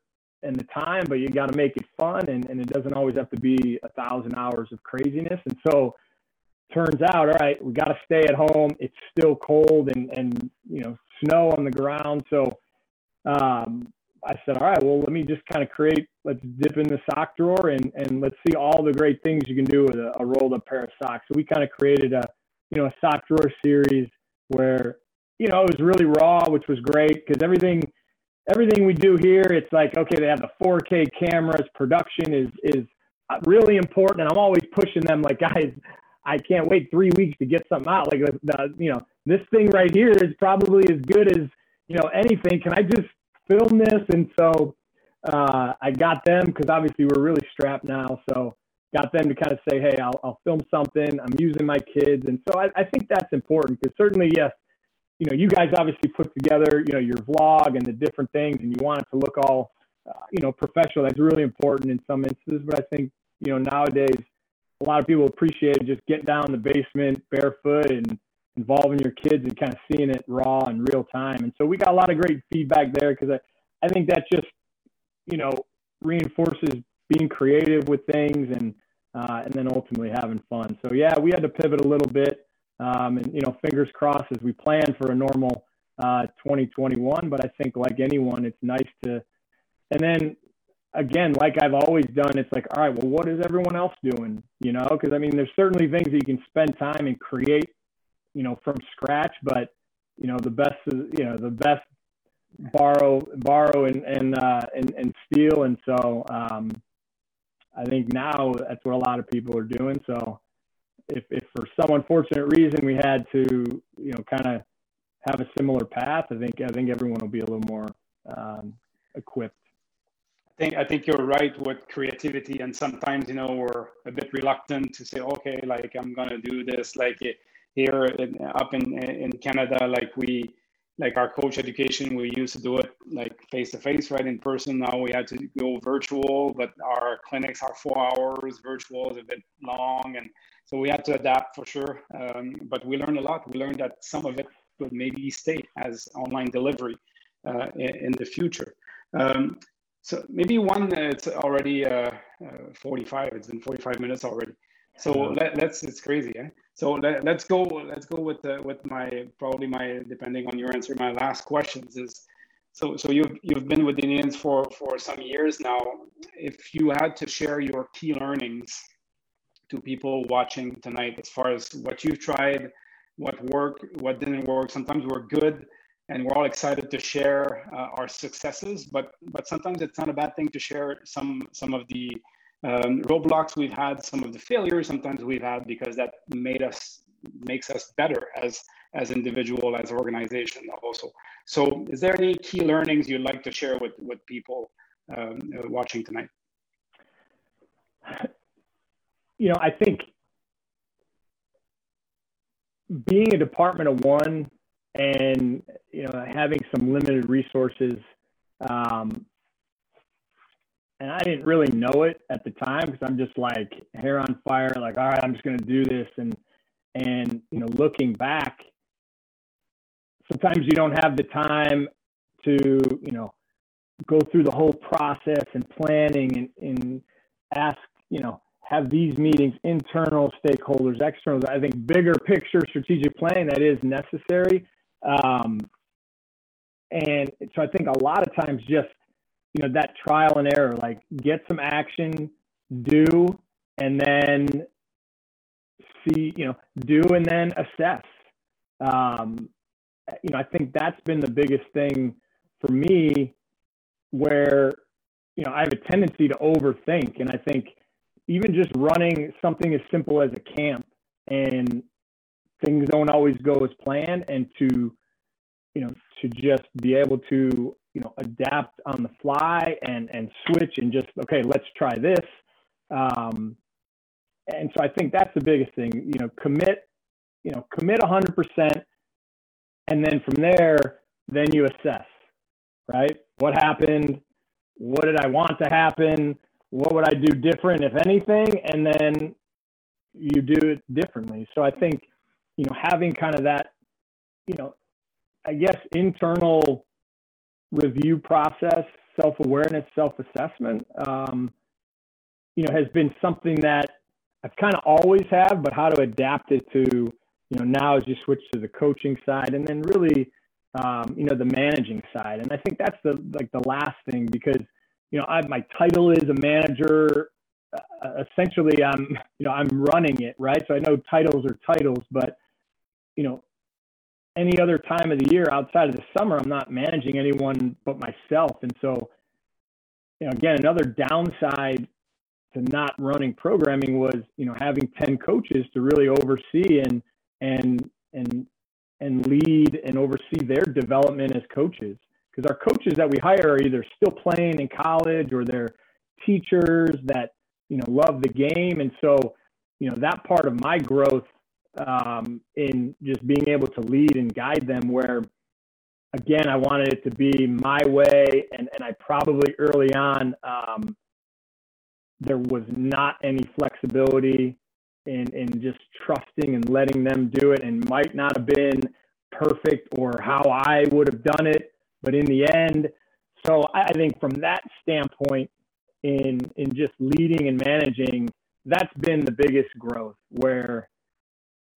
Speaker 3: and the time, but you got to make it fun, and, and it doesn't always have to be a thousand hours of craziness. And so, turns out, all right, we got to stay at home. It's still cold and and you know snow on the ground. So um, I said, all right, well, let me just kind of create. Let's dip in the sock drawer and and let's see all the great things you can do with a, a rolled up pair of socks. So we kind of created a you know a sock drawer series where you know it was really raw, which was great because everything everything we do here, it's like, okay, they have the 4K cameras, production is is really important, and I'm always pushing them like, guys, I can't wait three weeks to get something out. Like, the, you know, this thing right here is probably as good as you know anything. Can I just film this? And so uh, I got them because obviously we're really strapped now, so got them to kind of say, hey, I'll, I'll film something. I'm using my kids, and so I, I think that's important because certainly, yes, you know, you guys obviously put together, you know, your vlog and the different things, and you want it to look all, uh, you know, professional. That's really important in some instances. But I think, you know, nowadays, a lot of people appreciate just getting down in the basement barefoot and involving your kids and kind of seeing it raw and real time. And so we got a lot of great feedback there because I, I think that just, you know, reinforces being creative with things and, uh, and then ultimately having fun. So yeah, we had to pivot a little bit. Um, and, you know, fingers crossed as we plan for a normal uh, 2021. But I think, like anyone, it's nice to, and then again, like I've always done, it's like, all right, well, what is everyone else doing? You know, because I mean, there's certainly things that you can spend time and create, you know, from scratch, but, you know, the best, you know, the best borrow, borrow and, and, uh, and, and steal. And so, um, I think now that's what a lot of people are doing. So, if, if for some unfortunate reason we had to, you know, kind of have a similar path, I think I think everyone will be a little more um, equipped.
Speaker 2: I think I think you're right with creativity, and sometimes you know we're a bit reluctant to say, okay, like I'm gonna do this. Like here in, up in in Canada, like we like our coach education, we used to do it like face to face, right in person. Now we had to go virtual, but our clinics are four hours. Virtual is a bit long, and so we had to adapt for sure. Um, but we learned a lot. We learned that some of it would maybe stay as online delivery uh, in, in, the future. Um, so maybe one, uh, it's already uh, uh 45. It's been 45 minutes already. So let, us it's crazy. Eh? So let, us go. Let's go with the, with my probably my depending on your answer. My last questions is So, so you've you've been with the Indians for for some years now. If you had to share your key learnings to people watching tonight, as far as what you've tried, what worked, what didn't work. Sometimes we're good, and we're all excited to share uh, our successes, but but sometimes it's not a bad thing to share some some of the um, roadblocks we've had, some of the failures sometimes we've had, because that made us makes us better as as individual, as organization also. So is there any key learnings you'd like to share with, with people um, watching tonight?
Speaker 3: You know, I think being a department of one and, you know, having some limited resources, um, and I didn't really know it at the time because I'm just like hair on fire, like, all right, I'm just going to do this. And, and, you know, looking back, sometimes you don't have the time to, you know, go through the whole process and planning and, and ask, you know, have these meetings, internal stakeholders, external. I think bigger picture strategic planning that is necessary. Um, and so I think a lot of times just, you know, that trial and error, like get some action, do, and then see, you know, do and then assess. Um, you know, I think that's been the biggest thing for me where, you know, I have a tendency to overthink. And I think even just running something as simple as a camp and things don't always go as planned and to, you know, to just be able to, you know, adapt on the fly and, and switch and just, okay, let's try this. Um, and so I think that's the biggest thing, you know, commit, you know, commit 100% and then from there, then you assess, right? What happened? What did I want to happen? What would I do different, if anything? And then you do it differently. So I think, you know, having kind of that, you know, I guess internal review process, self awareness, self assessment, um, you know, has been something that I've kind of always have, but how to adapt it to you know, now as you switch to the coaching side and then really, um, you know, the managing side. And I think that's the, like the last thing because, you know, I, my title is a manager. Uh, essentially, I'm, you know, I'm running it, right? So I know titles are titles, but, you know, any other time of the year outside of the summer, I'm not managing anyone but myself. And so, you know, again, another downside to not running programming was, you know, having 10 coaches to really oversee and, and and and lead and oversee their development as coaches because our coaches that we hire are either still playing in college or they're teachers that you know love the game. And so you know that part of my growth um, in just being able to lead and guide them where again i wanted it to be my way and, and i probably early on um, there was not any flexibility in, and just trusting and letting them do it and might not have been perfect or how I would have done it, but in the end, so I think from that standpoint, in in just leading and managing, that's been the biggest growth. Where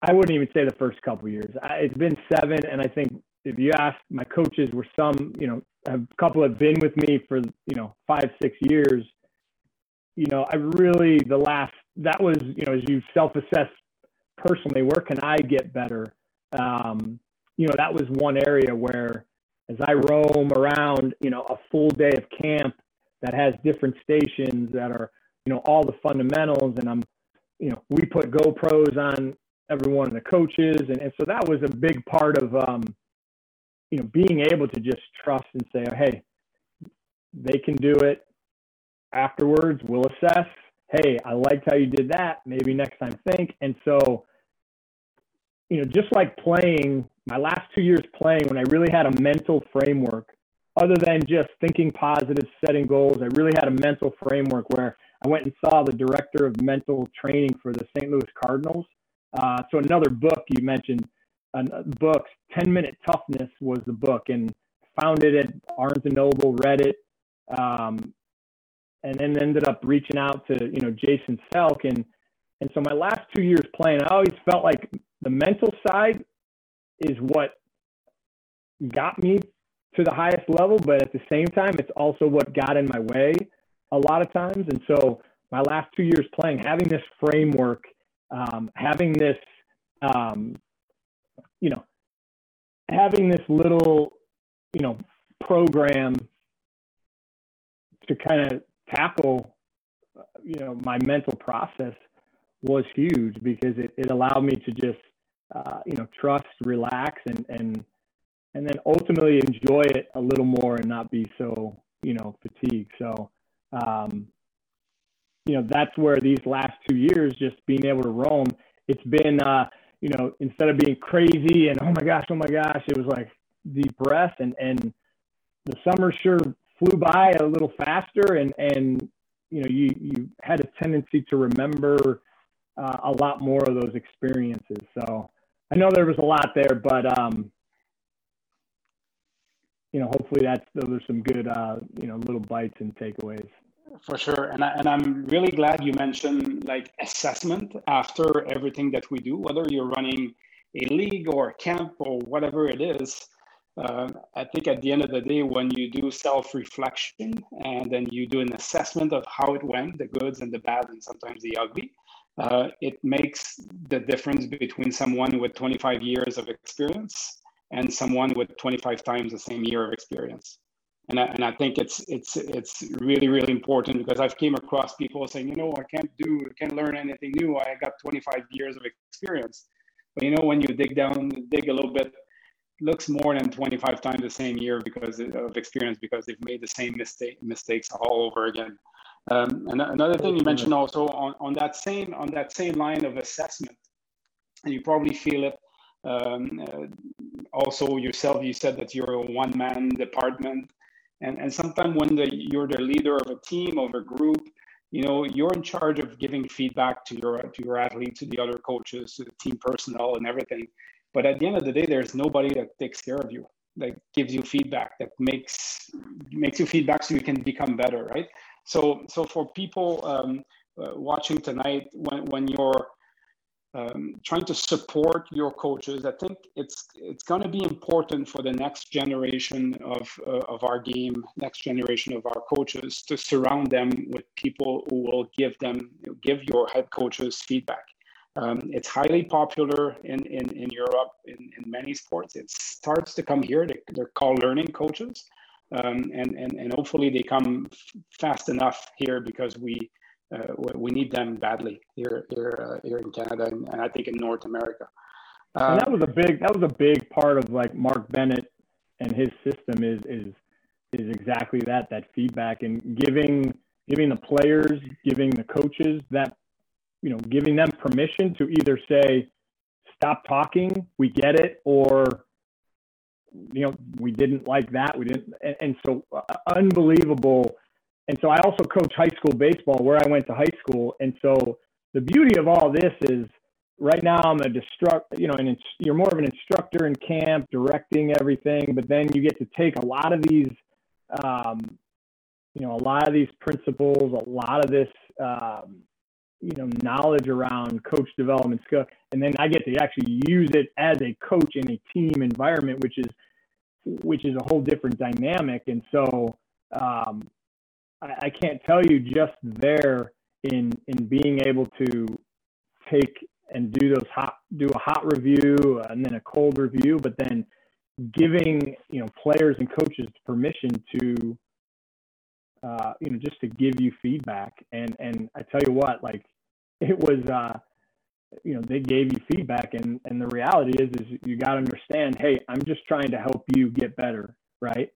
Speaker 3: I wouldn't even say the first couple years. I, it's been seven, and I think if you ask my coaches, were some you know a couple have been with me for you know five six years. You know, I really the last that was, you know, as you self-assess personally, where can I get better? Um, you know, that was one area where, as I roam around, you know, a full day of camp that has different stations that are, you know, all the fundamentals, and I'm, you know, we put GoPros on every one of the coaches, and, and so that was a big part of, um, you know, being able to just trust and say, hey, they can do it. Afterwards, we'll assess hey, I liked how you did that. Maybe next time think. And so, you know, just like playing, my last two years playing, when I really had a mental framework, other than just thinking positive, setting goals, I really had a mental framework where I went and saw the director of mental training for the St. Louis Cardinals. Uh, so another book you mentioned, uh, books, 10 Minute Toughness was the book, and found it at Barnes and Noble, read it, um, and then ended up reaching out to you know Jason Selk and and so my last two years playing, I always felt like the mental side is what got me to the highest level, but at the same time, it's also what got in my way a lot of times. And so my last two years playing, having this framework, um, having this, um, you know, having this little, you know, program to kind of tackle, you know, my mental process was huge because it, it allowed me to just, uh, you know, trust, relax, and and and then ultimately enjoy it a little more and not be so, you know, fatigued. So, um, you know, that's where these last two years, just being able to roam, it's been, uh, you know, instead of being crazy and oh my gosh, oh my gosh, it was like deep breath and and the summer sure flew by a little faster and and you know you you had a tendency to remember uh, a lot more of those experiences. So I know there was a lot there, but um, you know, hopefully that's those are some good uh, you know little bites and takeaways.
Speaker 2: For sure, and I, and I'm really glad you mentioned like assessment after everything that we do, whether you're running a league or a camp or whatever it is. Uh, I think at the end of the day, when you do self reflection and then you do an assessment of how it went, the goods and the bad, and sometimes the ugly, uh, it makes the difference between someone with 25 years of experience and someone with 25 times the same year of experience. And I, and I think it's it's it's really really important because I've came across people saying, you know, I can't do, I can't learn anything new. I got 25 years of experience, but you know, when you dig down, dig a little bit, looks more than 25 times the same year because of experience because they've made the same mistake mistakes all over again. Um, and another thing you mentioned also on, on that same on that same line of assessment, and you probably feel it um, uh, also yourself. You said that you're a one man department, and and sometimes when the, you're the leader of a team of a group, you know you're in charge of giving feedback to your to your athletes, to the other coaches, to the team personnel, and everything. But at the end of the day, there's nobody that takes care of you that gives you feedback that makes makes you feedback so you can become better right so, so for people um, uh, watching tonight, when, when you're um, trying to support your coaches, I think it's it's going to be important for the next generation of uh, of our game, next generation of our coaches, to surround them with people who will give them give your head coaches feedback. Um, it's highly popular in, in, in Europe in, in many sports. It starts to come here. They, they're called learning coaches um, and, and, and hopefully they come fast enough here because we, uh, we need them badly here, here, uh, here in Canada and, and, I think in North America.
Speaker 3: Um, and that was a big, that was a big part of like Mark Bennett and his system is, is, is exactly that, that feedback and giving, giving the players, giving the coaches that, you know, giving them permission to either say, stop talking, we get it, or you know, we didn't like that. We didn't, and, and so uh, unbelievable. And so I also coach high school baseball where I went to high school. And so the beauty of all this is right now I'm a destruct, you know, and you're more of an instructor in camp, directing everything, but then you get to take a lot of these, um, you know, a lot of these principles, a lot of this, um, you know knowledge around coach development skill and then i get to actually use it as a coach in a team environment which is which is a whole different dynamic and so um, I, I, can't tell you just there in in being able to take and do those hot do a hot review and then a cold review but then giving you know players and coaches permission to uh, you know, just to give you feedback. And and I tell you what, like it was, uh, you know, they gave you feedback, and and the reality is, is you got to understand, hey, I'm just trying to help you get better, right?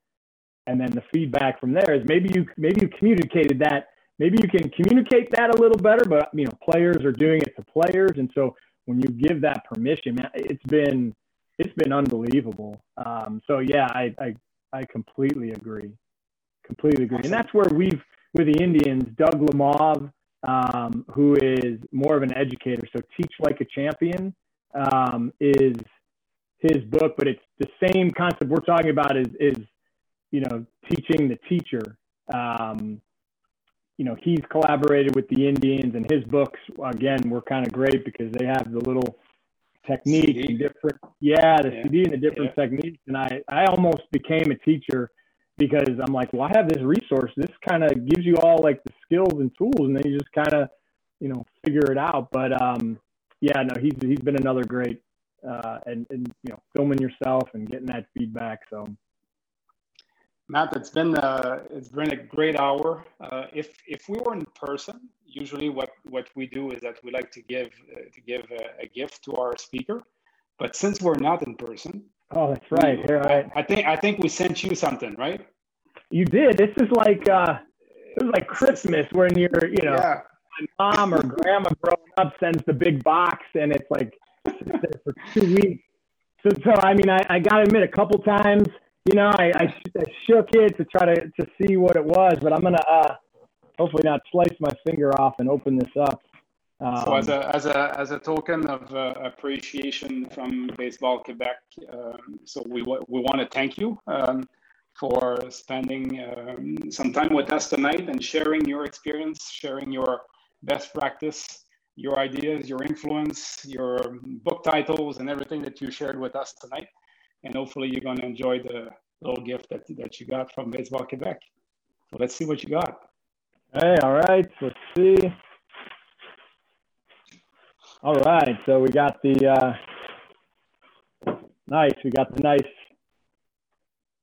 Speaker 3: And then the feedback from there is maybe you maybe you communicated that. Maybe you can communicate that a little better, but you know, players are doing it to players, and so when you give that permission, man, it's been it's been unbelievable. Um, so yeah, I, I I completely agree. Completely agree. And that's where we've, with the Indians, Doug Lemov, um, who is more of an educator. So Teach Like a Champion um, is his book, but it's the same concept we're talking about is, is you know, teaching the teacher. Um, you know, he's collaborated with the Indians and his books, again, were kind of great because they have the little technique CD. and different yeah the yeah. CD and the different yeah. techniques and I I almost became a teacher because I'm like well I have this resource this kind of gives you all like the skills and tools and then you just kind of you know figure it out but um yeah no he's he's been another great uh and and you know filming yourself and getting that feedback so
Speaker 2: Matt, it's been uh, it's been a great hour. Uh, if if we were in person, usually what what we do is that we like to give uh, to give a, a, gift to our speaker. But since we're not in person,
Speaker 3: oh, that's right. Here,
Speaker 2: I, I think I think we sent you something, right?
Speaker 3: You did. This is like uh, it was like Christmas when you're you know yeah. my mom or grandma growing up sends the big box and it's like for two weeks. So so I mean I, I got to admit a couple times you know, I, I, I, shook it to try to, to see what it was, but I'm gonna uh, hopefully not slice my finger off and open this up.
Speaker 2: Um, so as a as a as a token of uh, appreciation from Baseball Quebec, um, so we we want to thank you um, for spending um, some time with us tonight and sharing your experience, sharing your best practice, your ideas, your influence, your book titles, and everything that you shared with us tonight and hopefully you're going to enjoy the little gift that, that you got from Baseball Quebec. So let's see what you got.
Speaker 3: Hey, all right. Let's see. All right. So we got the uh, nice. We got the nice.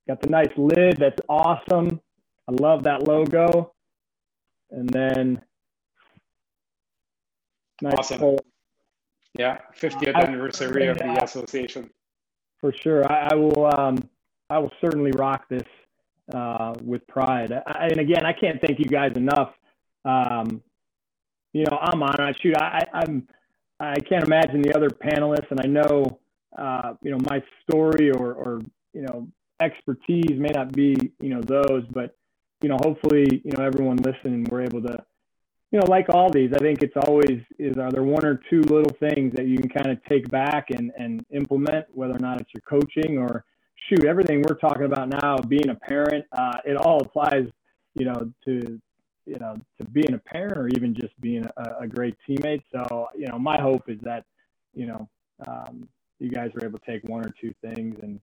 Speaker 3: Got the nice lid. That's awesome. I love that logo. And then
Speaker 2: nice awesome. Yeah, 50th anniversary of the association
Speaker 3: for sure. I, I will. Um, I will certainly rock this uh, with pride. I, and again, I can't thank you guys enough. Um, you know, I'm on it. Shoot, I, I'm. I can't imagine the other panelists, and I know, uh, you know, my story or, or you know, expertise may not be, you know, those, but you know, hopefully, you know, everyone listening, we're able to you know, like all these, I think it's always is are there one or two little things that you can kind of take back and, and implement, whether or not it's your coaching or shoot, everything we're talking about now, being a parent, uh, it all applies, you know, to you know, to being a parent or even just being a, a great teammate. So, you know, my hope is that, you know, um, you guys are able to take one or two things and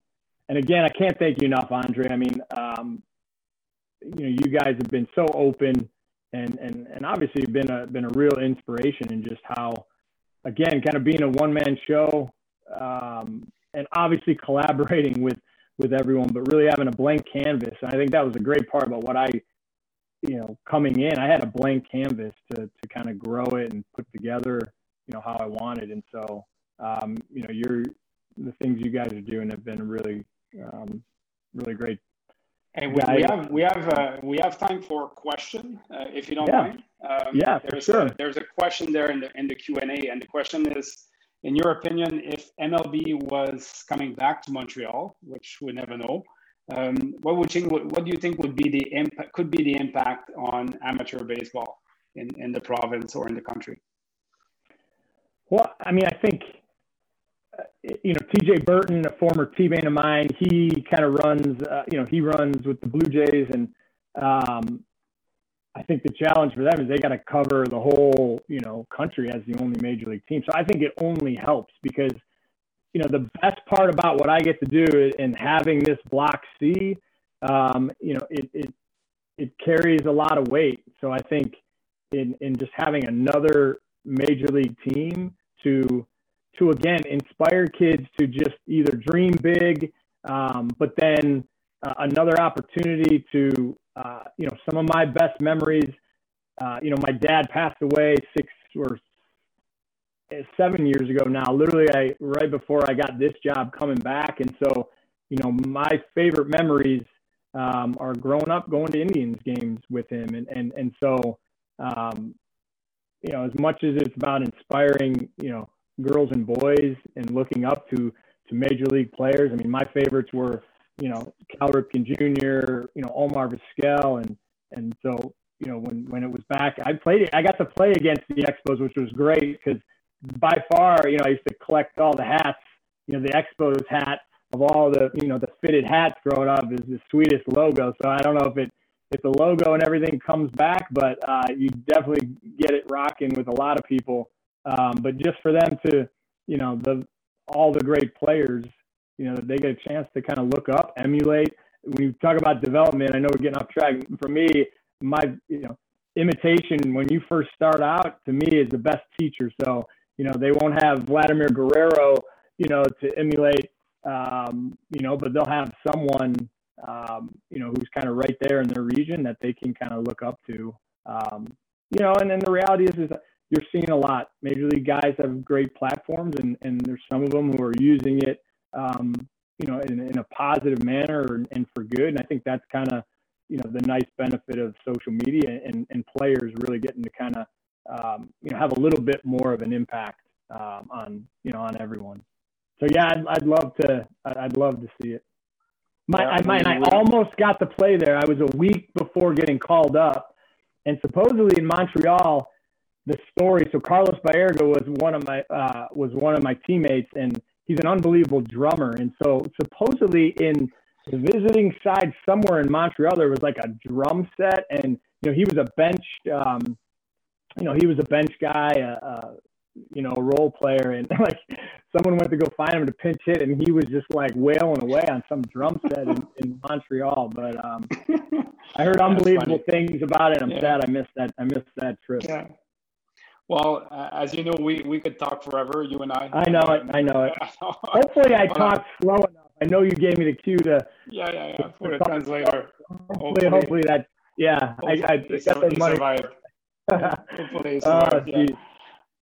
Speaker 3: and again, I can't thank you enough, Andre. I mean, um, you know, you guys have been so open and and and obviously been a been a real inspiration in just how, again, kind of being a one man show, um, and obviously collaborating with with everyone, but really having a blank canvas. And I think that was a great part about what I, you know, coming in. I had a blank canvas to to kind of grow it and put together, you know, how I wanted. And so, um, you know, you're the things you guys are doing have been really, um, really great
Speaker 2: Hey, we, we have we have uh, we have time for a question, uh, if you don't
Speaker 3: yeah.
Speaker 2: mind.
Speaker 3: Um, yeah,
Speaker 2: there's
Speaker 3: sure.
Speaker 2: A, there's a question there in the in the Q and A, and the question is, in your opinion, if MLB was coming back to Montreal, which we never know, um, what would you, what, do you think would be the impact? Could be the impact on amateur baseball in in the province or in the country?
Speaker 3: Well, I mean, I think you know, TJ Burton, a former teammate of mine, he kind of runs, uh, you know, he runs with the Blue Jays. And um, I think the challenge for them is they got to cover the whole, you know, country as the only major league team. So I think it only helps because, you know, the best part about what I get to do in having this block C, um, you know, it, it, it carries a lot of weight. So I think in, in just having another major league team to, to again inspire kids to just either dream big, um, but then uh, another opportunity to, uh, you know, some of my best memories. Uh, you know, my dad passed away six or seven years ago now. Literally, I right before I got this job coming back, and so you know, my favorite memories um, are growing up going to Indians games with him, and and and so. Um, you know, as much as it's about inspiring, you know, girls and boys and looking up to to major league players. I mean, my favorites were you know Cal Ripken Jr., you know Omar Vizquel, and and so you know when when it was back, I played it. I got to play against the Expos, which was great because by far, you know, I used to collect all the hats. You know, the Expos hat of all the you know the fitted hats growing up is the sweetest logo. So I don't know if it if the logo and everything comes back, but uh, you definitely get it rocking with a lot of people um, but just for them to, you know, the all the great players, you know, they get a chance to kind of look up, emulate. When you talk about development, I know we're getting off track. For me, my you know imitation when you first start out to me is the best teacher. So you know they won't have Vladimir Guerrero, you know, to emulate, um, you know, but they'll have someone, um, you know, who's kind of right there in their region that they can kind of look up to. Um, you know, and then the reality is, is you're seeing a lot. Major league guys have great platforms, and and there's some of them who are using it, um, you know, in, in a positive manner and, and for good. And I think that's kind of you know the nice benefit of social media and, and players really getting to kind of um, you know have a little bit more of an impact um, on you know on everyone. So yeah, I'd, I'd love to I'd love to see it. My, yeah, I, my, and I almost got to play there. I was a week before getting called up, and supposedly in Montreal, the story. So Carlos Baerga was one of my uh, was one of my teammates, and he's an unbelievable drummer. And so supposedly in the visiting side somewhere in Montreal, there was like a drum set, and you know he was a bench, um, you know he was a bench guy, uh, uh, you know, a role player, and like someone went to go find him to pinch hit, and he was just like wailing away on some drum set in, in Montreal. But um, I heard unbelievable things about it. I'm yeah. sad I missed that. I missed that trip.
Speaker 2: Yeah. Well, uh, as you know, we, we could talk forever, you and I.
Speaker 3: I know it. I know it. Hopefully, I talk slow enough I know you gave me the cue to.
Speaker 2: Yeah, yeah, yeah. For the translator.
Speaker 3: Hopefully, hopefully, hopefully that. Yeah,
Speaker 2: hopefully I, I got money. Hopefully, survived, yeah.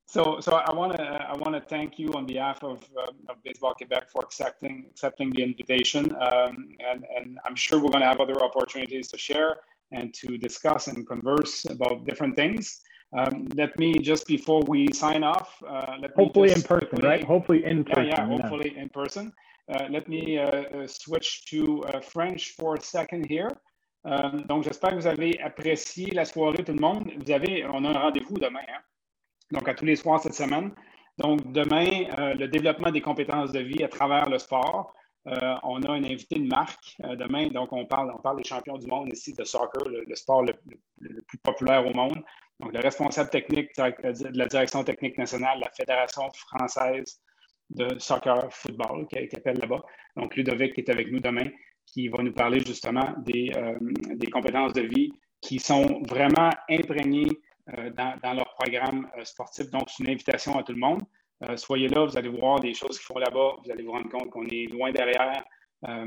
Speaker 2: So, so I want to I want to thank you on behalf of, uh, of Baseball Quebec for accepting accepting the invitation, um, and and I'm sure we're going to have other opportunities to share and to discuss and converse about different things. Um, let me just before we sign off. Uh, let
Speaker 3: hopefully in person, right? Hopefully in person.
Speaker 2: Yeah, yeah hopefully yeah. in person. Uh, let me uh, uh, switch to French for a second here. Donc, j'espère que vous avez apprécié la soirée, tout le monde. Vous avez, on a un rendez-vous demain, hein? donc à tous les soirs cette semaine. Donc, demain, le développement des compétences de vie à travers le sport. on a une invité de marque demain, donc on parle, on parle des champions du monde ici de soccer, le, sport le, plus populaire au monde. Donc, le responsable technique de la direction technique nationale, la Fédération française de soccer, football, qui, appelle là-bas. Donc, Ludovic est avec nous demain, qui va nous parler justement des, euh, des compétences de vie qui sont vraiment imprégnées euh, dans, leur programme euh, sportif. Donc, c'est une invitation à tout le monde. soyez là, vous allez voir des choses qu'ils font là-bas. Vous allez vous rendre compte qu'on est loin derrière,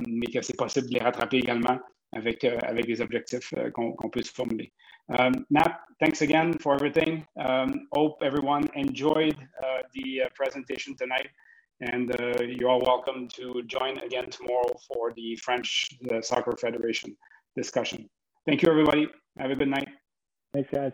Speaker 2: mais que c'est possible de les rattraper également avec, avec des objectifs qu'on peut se formuler. Um, Nat, thanks again for everything. Um, hope everyone enjoyed the presentation tonight. And uh, you're all welcome to join again tomorrow for the French Soccer Federation discussion. Thank you, everybody. Have a good night.
Speaker 3: Thanks, guys.